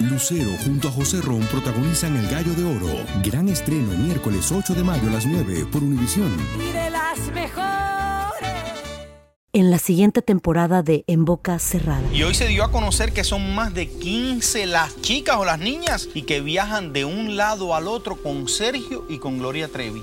Lucero junto a José Ron protagonizan El Gallo de Oro. Gran estreno miércoles 8 de mayo a las 9 por Univisión. Y de las mejores. En la siguiente temporada de En Boca Cerrada. Y hoy se dio a conocer que son más de 15 las chicas o las niñas y que viajan de un lado al otro con Sergio y con Gloria Trevi.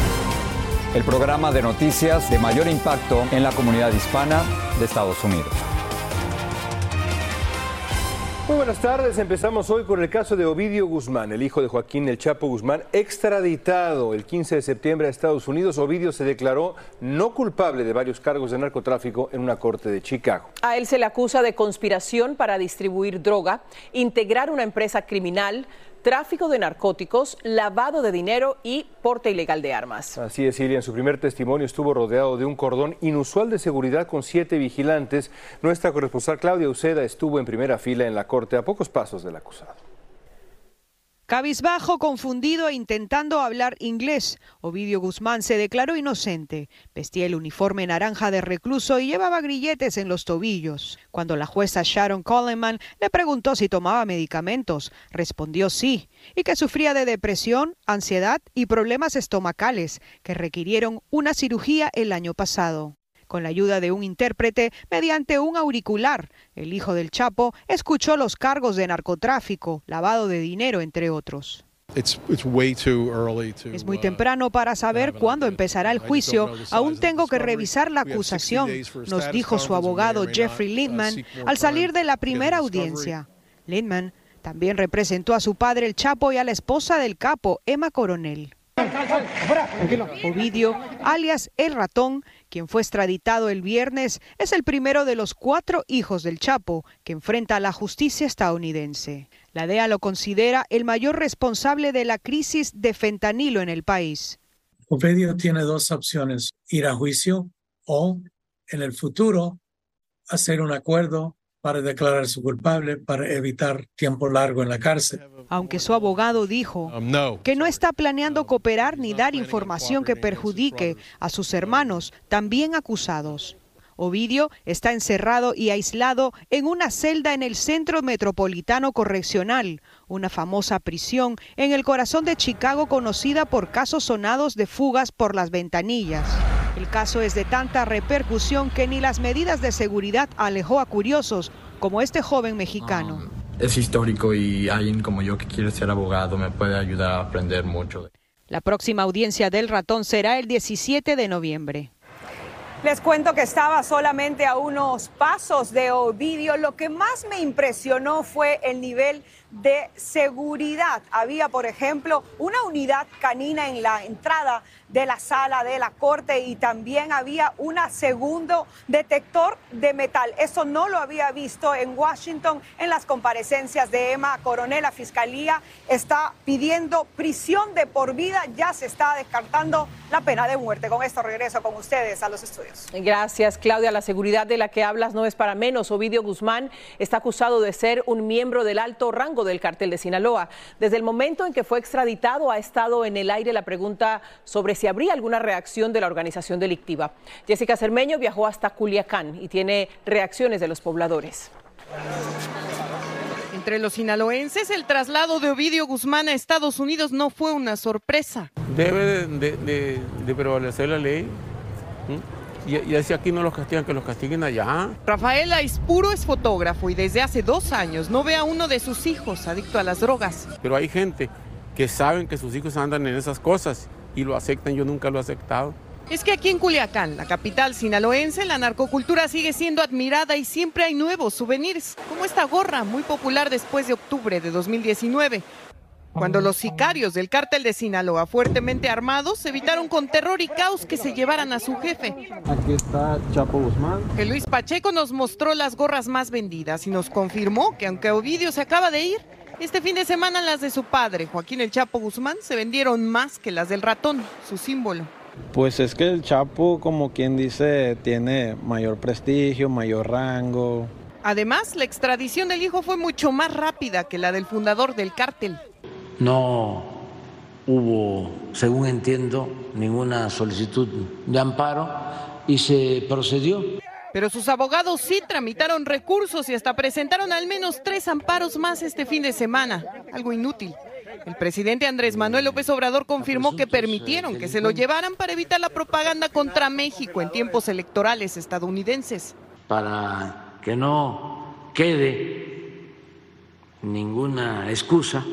el programa de noticias de mayor impacto en la comunidad hispana de Estados Unidos. Muy buenas tardes. Empezamos hoy con el caso de Ovidio Guzmán, el hijo de Joaquín El Chapo Guzmán, extraditado el 15 de septiembre a Estados Unidos. Ovidio se declaró no culpable de varios cargos de narcotráfico en una corte de Chicago. A él se le acusa de conspiración para distribuir droga, integrar una empresa criminal, tráfico de narcóticos, lavado de dinero y porte ilegal de armas. Así es, Silvia. En su primer testimonio estuvo rodeado de un cordón inusual de seguridad con siete vigilantes. Nuestra corresponsal Claudia Uceda estuvo en primera fila en la corte a pocos pasos del acusado. Cabizbajo, confundido e intentando hablar inglés, Ovidio Guzmán se declaró inocente. Vestía el uniforme naranja de recluso y llevaba grilletes en los tobillos. Cuando la jueza Sharon Coleman le preguntó si tomaba medicamentos, respondió sí, y que sufría de depresión, ansiedad y problemas estomacales que requirieron una cirugía el año pasado. Con la ayuda de un intérprete, mediante un auricular, el hijo del Chapo escuchó los cargos de narcotráfico, lavado de dinero, entre otros. Es muy uh, temprano para saber cuándo empezará el juicio. Aún tengo que revisar la acusación, nos dijo su abogado Jeffrey Lindman al salir de la primera audiencia. Lindman también representó a su padre el Chapo y a la esposa del capo, Emma Coronel. Ovidio, alias El Ratón, quien fue extraditado el viernes, es el primero de los cuatro hijos del Chapo que enfrenta a la justicia estadounidense. La DEA lo considera el mayor responsable de la crisis de fentanilo en el país. Ovidio tiene dos opciones, ir a juicio o en el futuro hacer un acuerdo para declararse culpable para evitar tiempo largo en la cárcel. Aunque su abogado dijo que no está planeando cooperar ni dar información que perjudique a sus hermanos, también acusados. Ovidio está encerrado y aislado en una celda en el Centro Metropolitano Correccional, una famosa prisión en el corazón de Chicago conocida por casos sonados de fugas por las ventanillas. El caso es de tanta repercusión que ni las medidas de seguridad alejó a curiosos como este joven mexicano. Es histórico y alguien como yo que quiere ser abogado me puede ayudar a aprender mucho. La próxima audiencia del ratón será el 17 de noviembre. Les cuento que estaba solamente a unos pasos de Ovidio. Lo que más me impresionó fue el nivel de seguridad. Había, por ejemplo, una unidad canina en la entrada de la sala de la corte y también había un segundo detector de metal. Eso no lo había visto en Washington en las comparecencias de Emma Coronel. La fiscalía está pidiendo prisión de por vida. Ya se está descartando la pena de muerte. Con esto regreso con ustedes a los estudios. Gracias, Claudia. La seguridad de la que hablas no es para menos. Ovidio Guzmán está acusado de ser un miembro del alto rango del cartel de Sinaloa. Desde el momento en que fue extraditado ha estado en el aire la pregunta sobre si habría alguna reacción de la organización delictiva. Jessica Cermeño viajó hasta Culiacán y tiene reacciones de los pobladores. Entre los sinaloenses, el traslado de Ovidio Guzmán a Estados Unidos no fue una sorpresa. Debe de, prevalecer la ley. Y, y, así aquí no los castigan, que los castiguen allá. Rafael Aispuro es fotógrafo y desde hace dos años no ve a uno de sus hijos adicto a las drogas. Pero hay gente que saben que sus hijos andan en esas cosas y lo aceptan, yo nunca lo he aceptado. Es que aquí en Culiacán, la capital sinaloense, la narcocultura sigue siendo admirada y siempre hay nuevos souvenirs, como esta gorra muy popular después de octubre de 2019, cuando los sicarios del cártel de Sinaloa, fuertemente armados, evitaron con terror y caos que se llevaran a su jefe. Aquí está Chapo Guzmán. Que Luis Pacheco nos mostró las gorras más vendidas y nos confirmó que aunque Ovidio se acaba de ir, Este fin de semana las de su padre, Joaquín El Chapo Guzmán, se vendieron más que las del ratón, su símbolo. Pues es que el Chapo, como quien dice, tiene mayor prestigio, mayor rango. Además, la extradición del hijo fue mucho más rápida que la del fundador del cártel. No hubo, según entiendo, ninguna solicitud de amparo y se procedió. Pero sus abogados sí tramitaron recursos y hasta presentaron al menos tres amparos más este fin de semana, algo inútil. El presidente Andrés Manuel López Obrador confirmó que permitieron que se lo llevaran para evitar la propaganda contra México en tiempos electorales estadounidenses. Para que no quede ninguna excusa,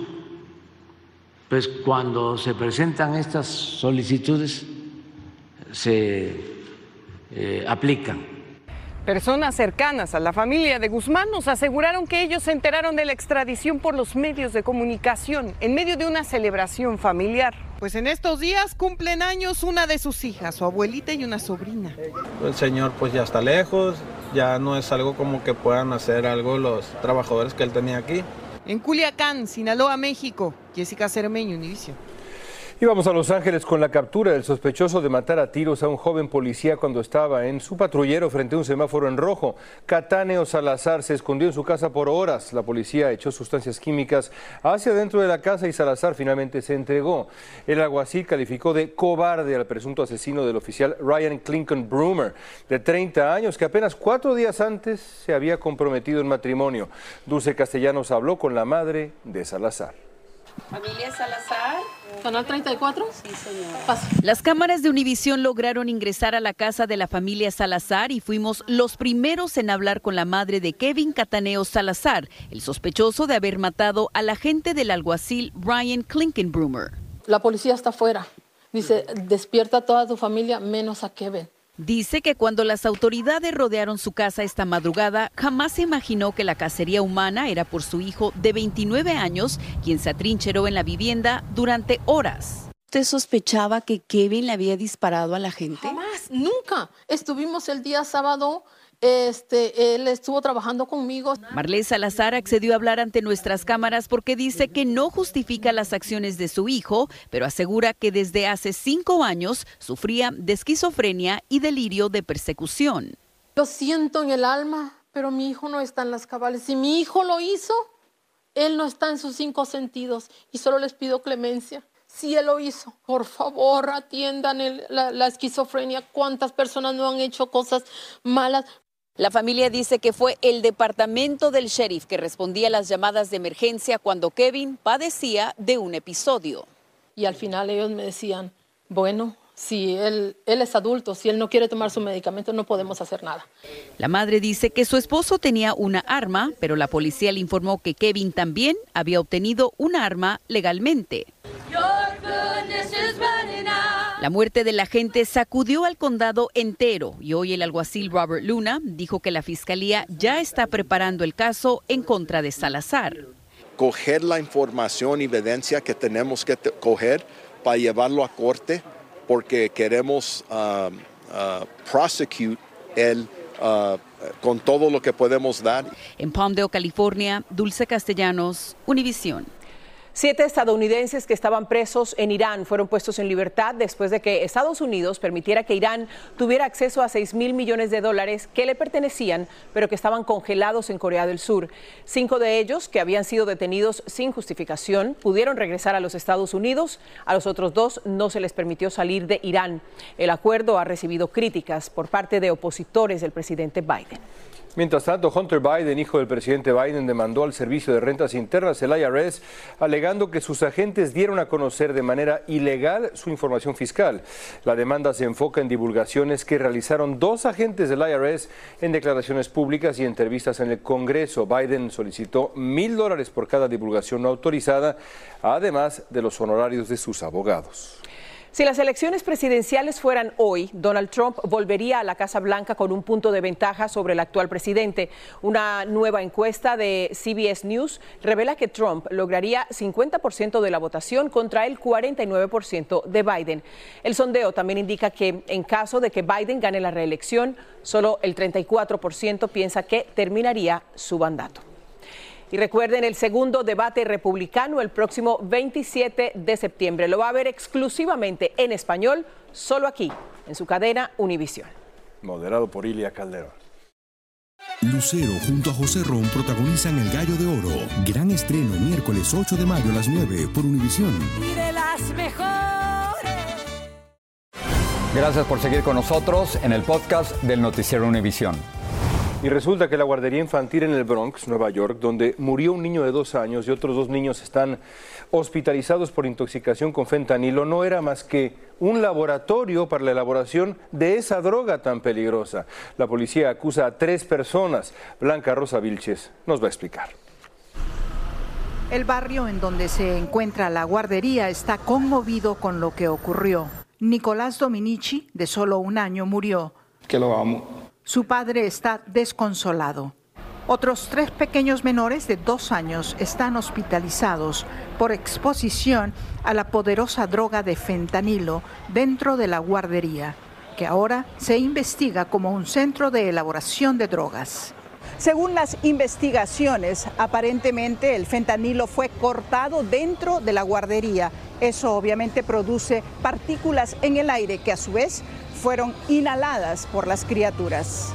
pues cuando se presentan estas solicitudes se eh, aplican Personas cercanas a la familia de Guzmán nos aseguraron que ellos se enteraron de la extradición por los medios de comunicación en medio de una celebración familiar. Pues en estos días cumplen años una de sus hijas, su abuelita y una sobrina. El señor pues ya está lejos, ya no es algo como que puedan hacer algo los trabajadores que él tenía aquí. En Culiacán, Sinaloa, México, Jessica Cermeño, Univision. Y vamos a Los Ángeles con la captura del sospechoso de matar a tiros a un joven policía cuando estaba en su patrullero frente a un semáforo en rojo. Cataneo Salazar se escondió en su casa por horas. La policía echó sustancias químicas hacia dentro de la casa y Salazar finalmente se entregó. El alguacil calificó de cobarde al presunto asesino del oficial Ryan Clinton Broomer, de 30 años, que apenas cuatro días antes se había comprometido en matrimonio. Dulce Castellanos habló con la madre de Salazar. Familia Salazar. Canal 34. Sí, señor. Las cámaras de Univisión lograron ingresar a la casa de la familia Salazar y fuimos los primeros en hablar con la madre de Kevin Cataneo Salazar, el sospechoso de haber matado al agente del alguacil Ryan Klinkenbrummer. La policía está afuera. Dice, despierta a toda tu familia menos a Kevin. Dice que cuando las autoridades rodearon su casa esta madrugada, jamás se imaginó que la cacería humana era por su hijo de 29 años, quien se atrincheró en la vivienda durante horas. ¿Usted sospechaba que Kevin le había disparado a la gente? Jamás, nunca. Estuvimos el día sábado este, él estuvo trabajando conmigo. Marlene Salazar accedió a hablar ante nuestras cámaras porque dice que no justifica las acciones de su hijo, pero asegura que desde hace cinco años sufría de esquizofrenia y delirio de persecución. Lo siento en el alma, pero mi hijo no está en las cabales. Si mi hijo lo hizo, él no está en sus cinco sentidos y solo les pido clemencia. Si él lo hizo, por favor atiendan la, la esquizofrenia. ¿Cuántas personas no han hecho cosas malas? La familia dice que fue el departamento del sheriff que respondía a las llamadas de emergencia cuando Kevin padecía de un episodio. Y al final ellos me decían, bueno, si él, él es adulto, si él no quiere tomar su medicamento, no podemos hacer nada. La madre dice que su esposo tenía una arma, pero la policía le informó que Kevin también había obtenido una arma legalmente. La muerte del agente sacudió al condado entero y hoy el alguacil Robert Luna dijo que la fiscalía ya está preparando el caso en contra de Salazar. Coger la información y evidencia que tenemos que coger para llevarlo a corte porque queremos uh, uh, prosecute él uh, con todo lo que podemos dar. En Palmdale, California, Dulce Castellanos, Univisión. Siete estadounidenses que estaban presos en Irán fueron puestos en libertad después de que Estados Unidos permitiera que Irán tuviera acceso a 6 mil millones de dólares que le pertenecían, pero que estaban congelados en Corea del Sur. Cinco de ellos, que habían sido detenidos sin justificación, pudieron regresar a los Estados Unidos. A los otros dos no se les permitió salir de Irán. El acuerdo ha recibido críticas por parte de opositores del presidente Biden. Mientras tanto, Hunter Biden, hijo del presidente Biden, demandó al Servicio de Rentas Internas, el IRS, alegando que sus agentes dieron a conocer de manera ilegal su información fiscal. La demanda se enfoca en divulgaciones que realizaron dos agentes del IRS en declaraciones públicas y entrevistas en el Congreso. Biden solicitó mil dólares por cada divulgación no autorizada, además de los honorarios de sus abogados. Si las elecciones presidenciales fueran hoy, Donald Trump volvería a la Casa Blanca con un punto de ventaja sobre el actual presidente. Una nueva encuesta de CBS News revela que Trump lograría 50% de la votación contra el 49% de Biden. El sondeo también indica que en caso de que Biden gane la reelección, solo el 34% piensa que terminaría su mandato. Y recuerden el segundo debate republicano el próximo 27 de septiembre. Lo va a ver exclusivamente en español, solo aquí, en su cadena Univisión. Moderado por Ilia Calderón. Lucero junto a José Ron protagonizan El Gallo de Oro. Gran estreno miércoles 8 de mayo a las 9 por Univisión. Y de las mejores. Gracias por seguir con nosotros en el podcast del Noticiero Univisión. Y resulta que la guardería infantil en el Bronx, Nueva York, donde murió un niño de dos años y otros dos niños están hospitalizados por intoxicación con fentanilo, no era más que un laboratorio para la elaboración de esa droga tan peligrosa. La policía acusa a tres personas. Blanca Rosa Vilches nos va a explicar. El barrio en donde se encuentra la guardería está conmovido con lo que ocurrió. Nicolás Dominici, de solo un año, murió. Que lo amo. Su padre está desconsolado. Otros tres pequeños menores de dos años están hospitalizados por exposición a la poderosa droga de fentanilo dentro de la guardería, que ahora se investiga como un centro de elaboración de drogas. Según las investigaciones, aparentemente el fentanilo fue cortado dentro de la guardería. Eso obviamente produce partículas en el aire que a su vez fueron inhaladas por las criaturas.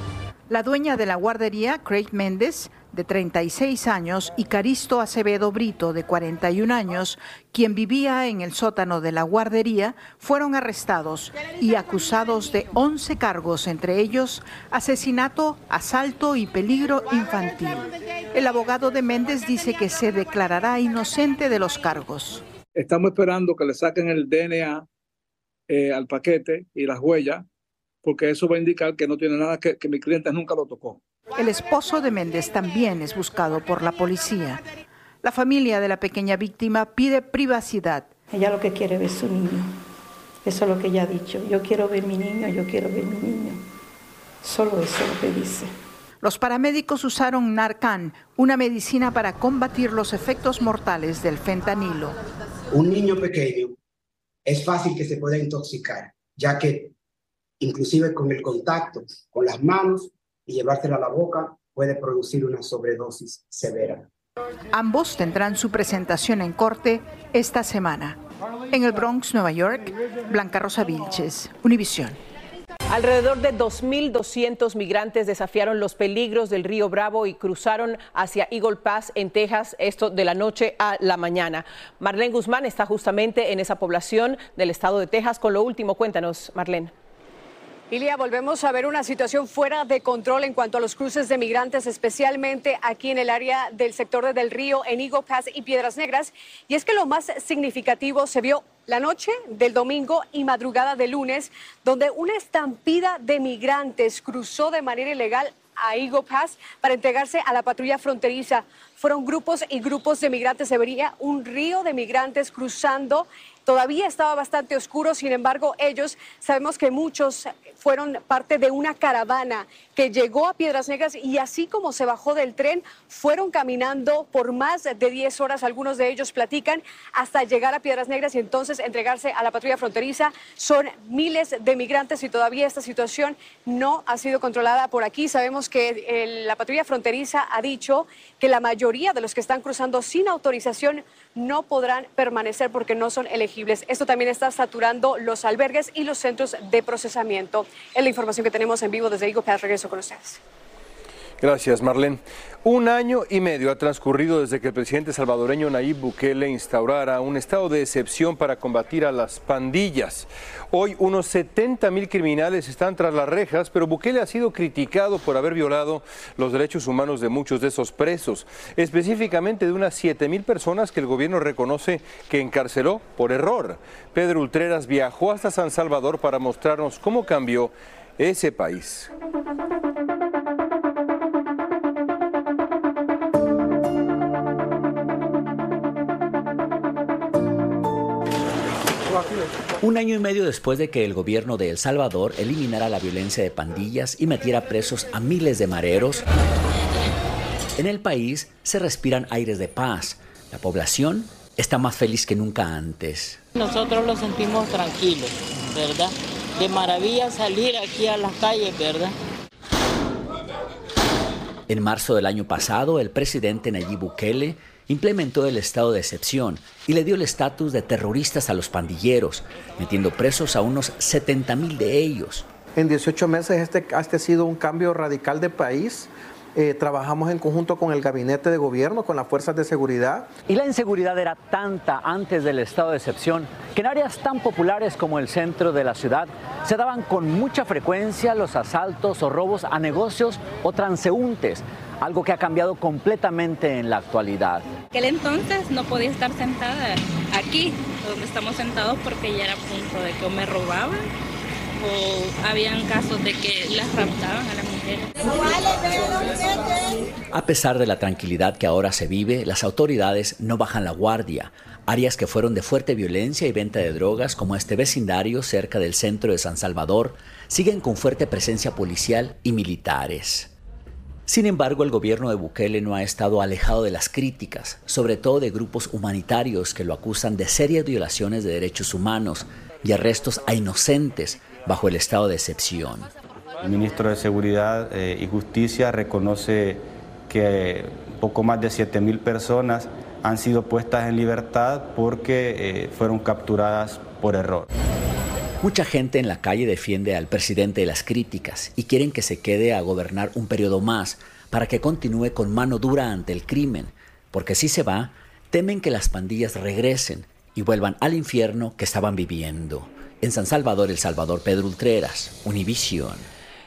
La dueña de la guardería, Craig Méndez, de 36 años, y Caristo Acevedo Brito, de 41 años, quien vivía en el sótano de la guardería, fueron arrestados y acusados de 11 cargos, entre ellos asesinato, asalto y peligro infantil. El abogado de Méndez dice que se declarará inocente de los cargos. Estamos esperando que le saquen el DNA eh, al paquete y las huellas, porque eso va a indicar que no tiene nada que, que mi cliente nunca lo tocó. El esposo de Méndez también es buscado por la policía. La familia de la pequeña víctima pide privacidad. Ella lo que quiere es ver su niño. Eso es lo que ella ha dicho. Yo quiero ver mi niño, yo quiero ver mi niño. Solo eso es lo que dice. Los paramédicos usaron Narcan, una medicina para combatir los efectos mortales del fentanilo. Un niño pequeño es fácil que se pueda intoxicar, ya que inclusive con el contacto con las manos y llevársela a la boca puede producir una sobredosis severa. Ambos tendrán su presentación en corte esta semana. En el Bronx, Nueva York, Blanca Rosa Vilches, Univisión. Alrededor de 2.200 migrantes desafiaron los peligros del río Bravo y cruzaron hacia Eagle Pass en Texas, esto de la noche a la mañana. Marlene Guzmán está justamente en esa población del estado de Texas con lo último. Cuéntanos, Marlene. Ilia, volvemos a ver una situación fuera de control en cuanto a los cruces de migrantes, especialmente aquí en el área del sector de Del Río, en Pass y Piedras Negras. Y es que lo más significativo se vio la noche del domingo y madrugada del lunes, donde una estampida de migrantes cruzó de manera ilegal a Eagle Pass para entregarse a la patrulla fronteriza. Fueron grupos y grupos de migrantes, se vería un río de migrantes cruzando. Todavía estaba bastante oscuro, sin embargo, ellos sabemos que muchos fueron parte de una caravana que llegó a Piedras Negras y así como se bajó del tren, fueron caminando por más de 10 horas, algunos de ellos platican, hasta llegar a Piedras Negras y entonces entregarse a la patrulla fronteriza. Son miles de migrantes y todavía esta situación no ha sido controlada por aquí. Sabemos que la patrulla fronteriza ha dicho que la mayoría de los que están cruzando sin autorización no podrán permanecer porque no son elegibles. Esto también está saturando los albergues y los centros de procesamiento. Es la información que tenemos en vivo desde Pass. Regreso con ustedes. Gracias, Marlene. Un año y medio ha transcurrido desde que el presidente salvadoreño Nayib Bukele instaurara un estado de excepción para combatir a las pandillas. Hoy unos 70 mil criminales están tras las rejas, pero Bukele ha sido criticado por haber violado los derechos humanos de muchos de esos presos, específicamente de unas 7 mil personas que el gobierno reconoce que encarceló por error. Pedro Ultreras viajó hasta San Salvador para mostrarnos cómo cambió ese país. Un año y medio después de que el gobierno de El Salvador eliminara la violencia de pandillas y metiera presos a miles de mareros, en el país se respiran aires de paz. La población está más feliz que nunca antes. Nosotros lo sentimos tranquilos, ¿verdad? De maravilla salir aquí a las calles, ¿verdad? En marzo del año pasado, el presidente Nayib Bukele implementó el estado de excepción y le dio el estatus de terroristas a los pandilleros, metiendo presos a unos 70 mil de ellos. En 18 meses este, este ha sido un cambio radical de país. Eh, trabajamos en conjunto con el gabinete de gobierno, con las fuerzas de seguridad. Y la inseguridad era tanta antes del estado de excepción que en áreas tan populares como el centro de la ciudad se daban con mucha frecuencia los asaltos o robos a negocios o transeúntes, algo que ha cambiado completamente en la actualidad. Aquel entonces no podía estar sentada aquí, donde estamos sentados, porque ya era punto de que me robaban habían casos de que las raptaban a. A pesar de la tranquilidad que ahora se vive, las autoridades no bajan la guardia. Áreas que fueron de fuerte violencia y venta de drogas, como este vecindario cerca del centro de San Salvador, siguen con fuerte presencia policial y militares. Sin embargo, el gobierno de Bukele no ha estado alejado de las críticas, sobre todo de grupos humanitarios que lo acusan de serias violaciones de derechos humanos y arrestos a inocentes bajo el estado de excepción. El ministro de Seguridad eh, y Justicia reconoce que poco más de 7.000 personas han sido puestas en libertad porque eh, fueron capturadas por error. Mucha gente en la calle defiende al presidente de las críticas y quieren que se quede a gobernar un periodo más para que continúe con mano dura ante el crimen, porque si se va, temen que las pandillas regresen y vuelvan al infierno que estaban viviendo. En San Salvador, El Salvador, Pedro Ultreras, Univisión.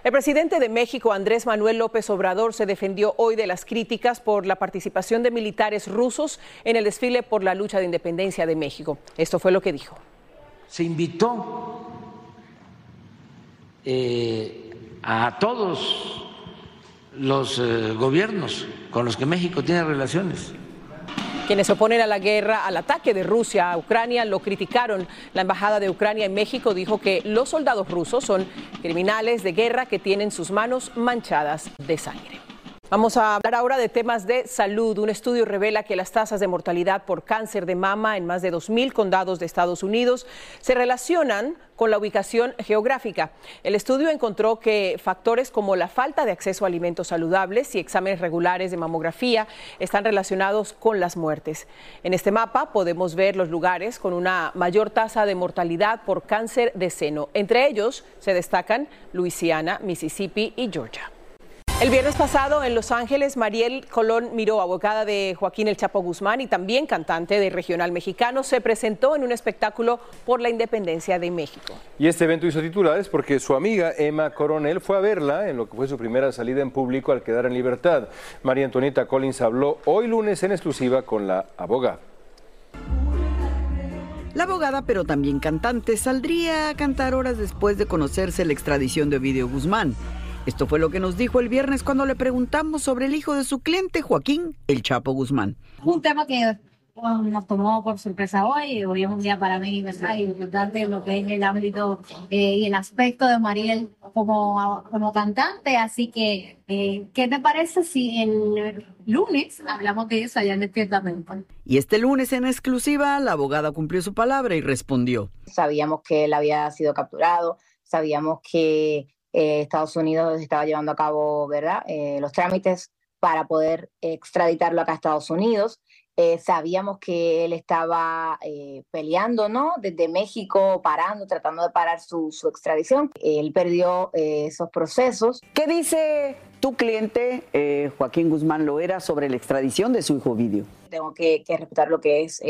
El presidente de México, Andrés Manuel López Obrador, se defendió hoy de las críticas por la participación de militares rusos en el desfile por la lucha de independencia de México. Esto fue lo que dijo. Se invitó eh, a todos los eh, gobiernos con los que México tiene relaciones quienes se oponen a la guerra, al ataque de Rusia a Ucrania, lo criticaron. La Embajada de Ucrania en México dijo que los soldados rusos son criminales de guerra que tienen sus manos manchadas de sangre. Vamos a hablar ahora de temas de salud. Un estudio revela que las tasas de mortalidad por cáncer de mama en más de 2.000 condados de Estados Unidos se relacionan con la ubicación geográfica. El estudio encontró que factores como la falta de acceso a alimentos saludables y exámenes regulares de mamografía están relacionados con las muertes. En este mapa podemos ver los lugares con una mayor tasa de mortalidad por cáncer de seno. Entre ellos se destacan Luisiana, Mississippi y Georgia. El viernes pasado en Los Ángeles, Mariel Colón Miró, abogada de Joaquín El Chapo Guzmán y también cantante de regional mexicano, se presentó en un espectáculo por la independencia de México. Y este evento hizo titulares porque su amiga Emma Coronel fue a verla en lo que fue su primera salida en público al quedar en libertad. María Antonieta Collins habló hoy lunes en exclusiva con la abogada. La abogada, pero también cantante, saldría a cantar horas después de conocerse la extradición de Ovidio Guzmán. Esto fue lo que nos dijo el viernes cuando le preguntamos sobre el hijo de su cliente, Joaquín El Chapo Guzmán. Un tema que nos tomó por sorpresa hoy, hoy es un día para mí, ¿verdad? Y importante lo que es el ámbito eh, y el aspecto de Mariel como, como cantante, así que, eh, ¿qué te parece si el lunes hablamos de eso allá en Despiertamente? Y este lunes en exclusiva, la abogada cumplió su palabra y respondió. Sabíamos que él había sido capturado, sabíamos que eh, Estados Unidos estaba llevando a cabo ¿verdad? Eh, los trámites para poder extraditarlo acá a Estados Unidos. Eh, sabíamos que él estaba peleando, ¿no? Desde México, parando, tratando de parar su, su extradición. Él perdió esos procesos. ¿Qué dice tu cliente, Joaquín Guzmán Loera, sobre la extradición de su hijo Vidio? Tengo que, que respetar lo que es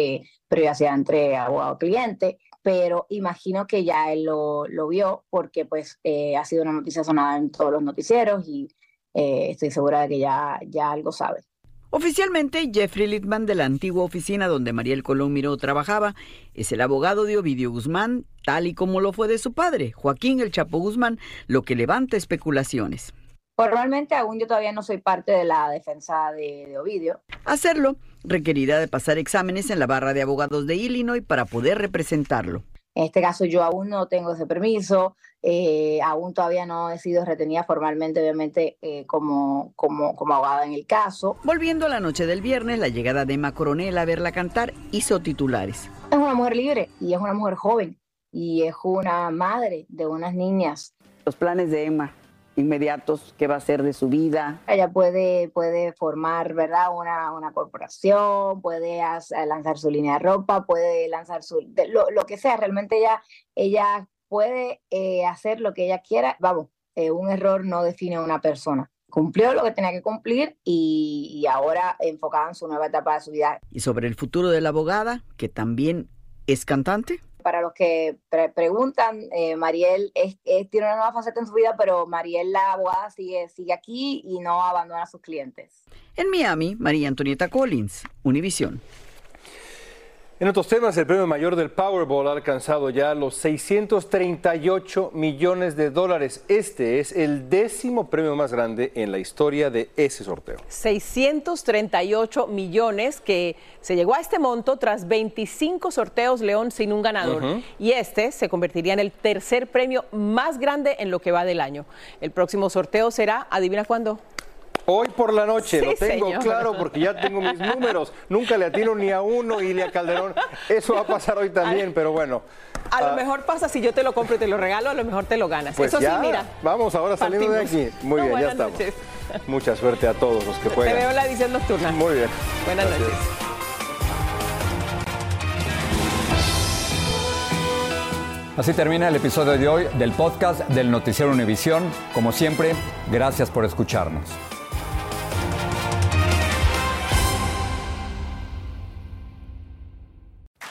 privacidad entre abogado-cliente pero imagino que ya él lo, vio porque pues eh, ha sido una noticia sonada en todos los noticieros y eh, estoy segura de que ya, ya algo sabe. Oficialmente, Jeffrey Littman de la antigua oficina donde Mariel Colón Miró trabajaba es el abogado de Ovidio Guzmán, tal y como lo fue de su padre, Joaquín El Chapo Guzmán, lo que levanta especulaciones. Formalmente aún yo todavía no soy parte de la defensa de, Ovidio. Hacerlo requerirá de pasar exámenes en la barra de abogados de Illinois para poder representarlo. En este caso yo aún no tengo ese permiso, eh, aún todavía no he sido retenida formalmente, obviamente, eh, como, como, como abogada en el caso. Volviendo a la noche del viernes, la llegada de Emma Coronel a verla cantar hizo titulares. Es una mujer libre y es una mujer joven y es una madre de unas niñas. Los planes de Emma inmediatos, qué va a hacer de su vida. Ella puede, puede formar, ¿verdad? Una, una corporación, puede lanzar su línea de ropa, puede lanzar su, lo, lo, que sea. Realmente ella, ella puede eh, hacer lo que ella quiera. Vamos, eh, un error no define a una persona cumplió lo que tenía que cumplir y, ahora enfocada en su nueva etapa de su vida. ¿Y sobre el futuro de la abogada, que también es cantante? Para los que preguntan, eh, Mariel tiene una nueva faceta en su vida, pero Mariel, la abogada, sigue, sigue aquí y no abandona a sus clientes. En Miami, María Antonieta Collins, Univision. En otros temas, el premio mayor del Powerball ha alcanzado ya los 638 millones de dólares. Este es el décimo premio más grande en la historia de ese sorteo. 638 millones que se llegó a este monto tras 25 sorteos León sin un ganador. Y este se convertiría en el tercer premio más grande en lo que va del año. El próximo sorteo será, adivina cuándo. Hoy por la noche, lo tengo claro porque ya tengo mis números. Nunca le atino ni a uno y le a Calderón. Eso va a pasar hoy también, pero bueno. A lo ah, mejor pasa si yo te lo compro y te lo regalo, a lo mejor te lo ganas. Pues Eso sí, mira. Vamos ahora saliendo de aquí. Muy bien, ya estamos. Mucha suerte a todos los que juegan. Te veo la edición nocturna. Muy bien. Buenas noches. Así termina el episodio de hoy del podcast del Noticiero Univisión. Como siempre, gracias por escucharnos.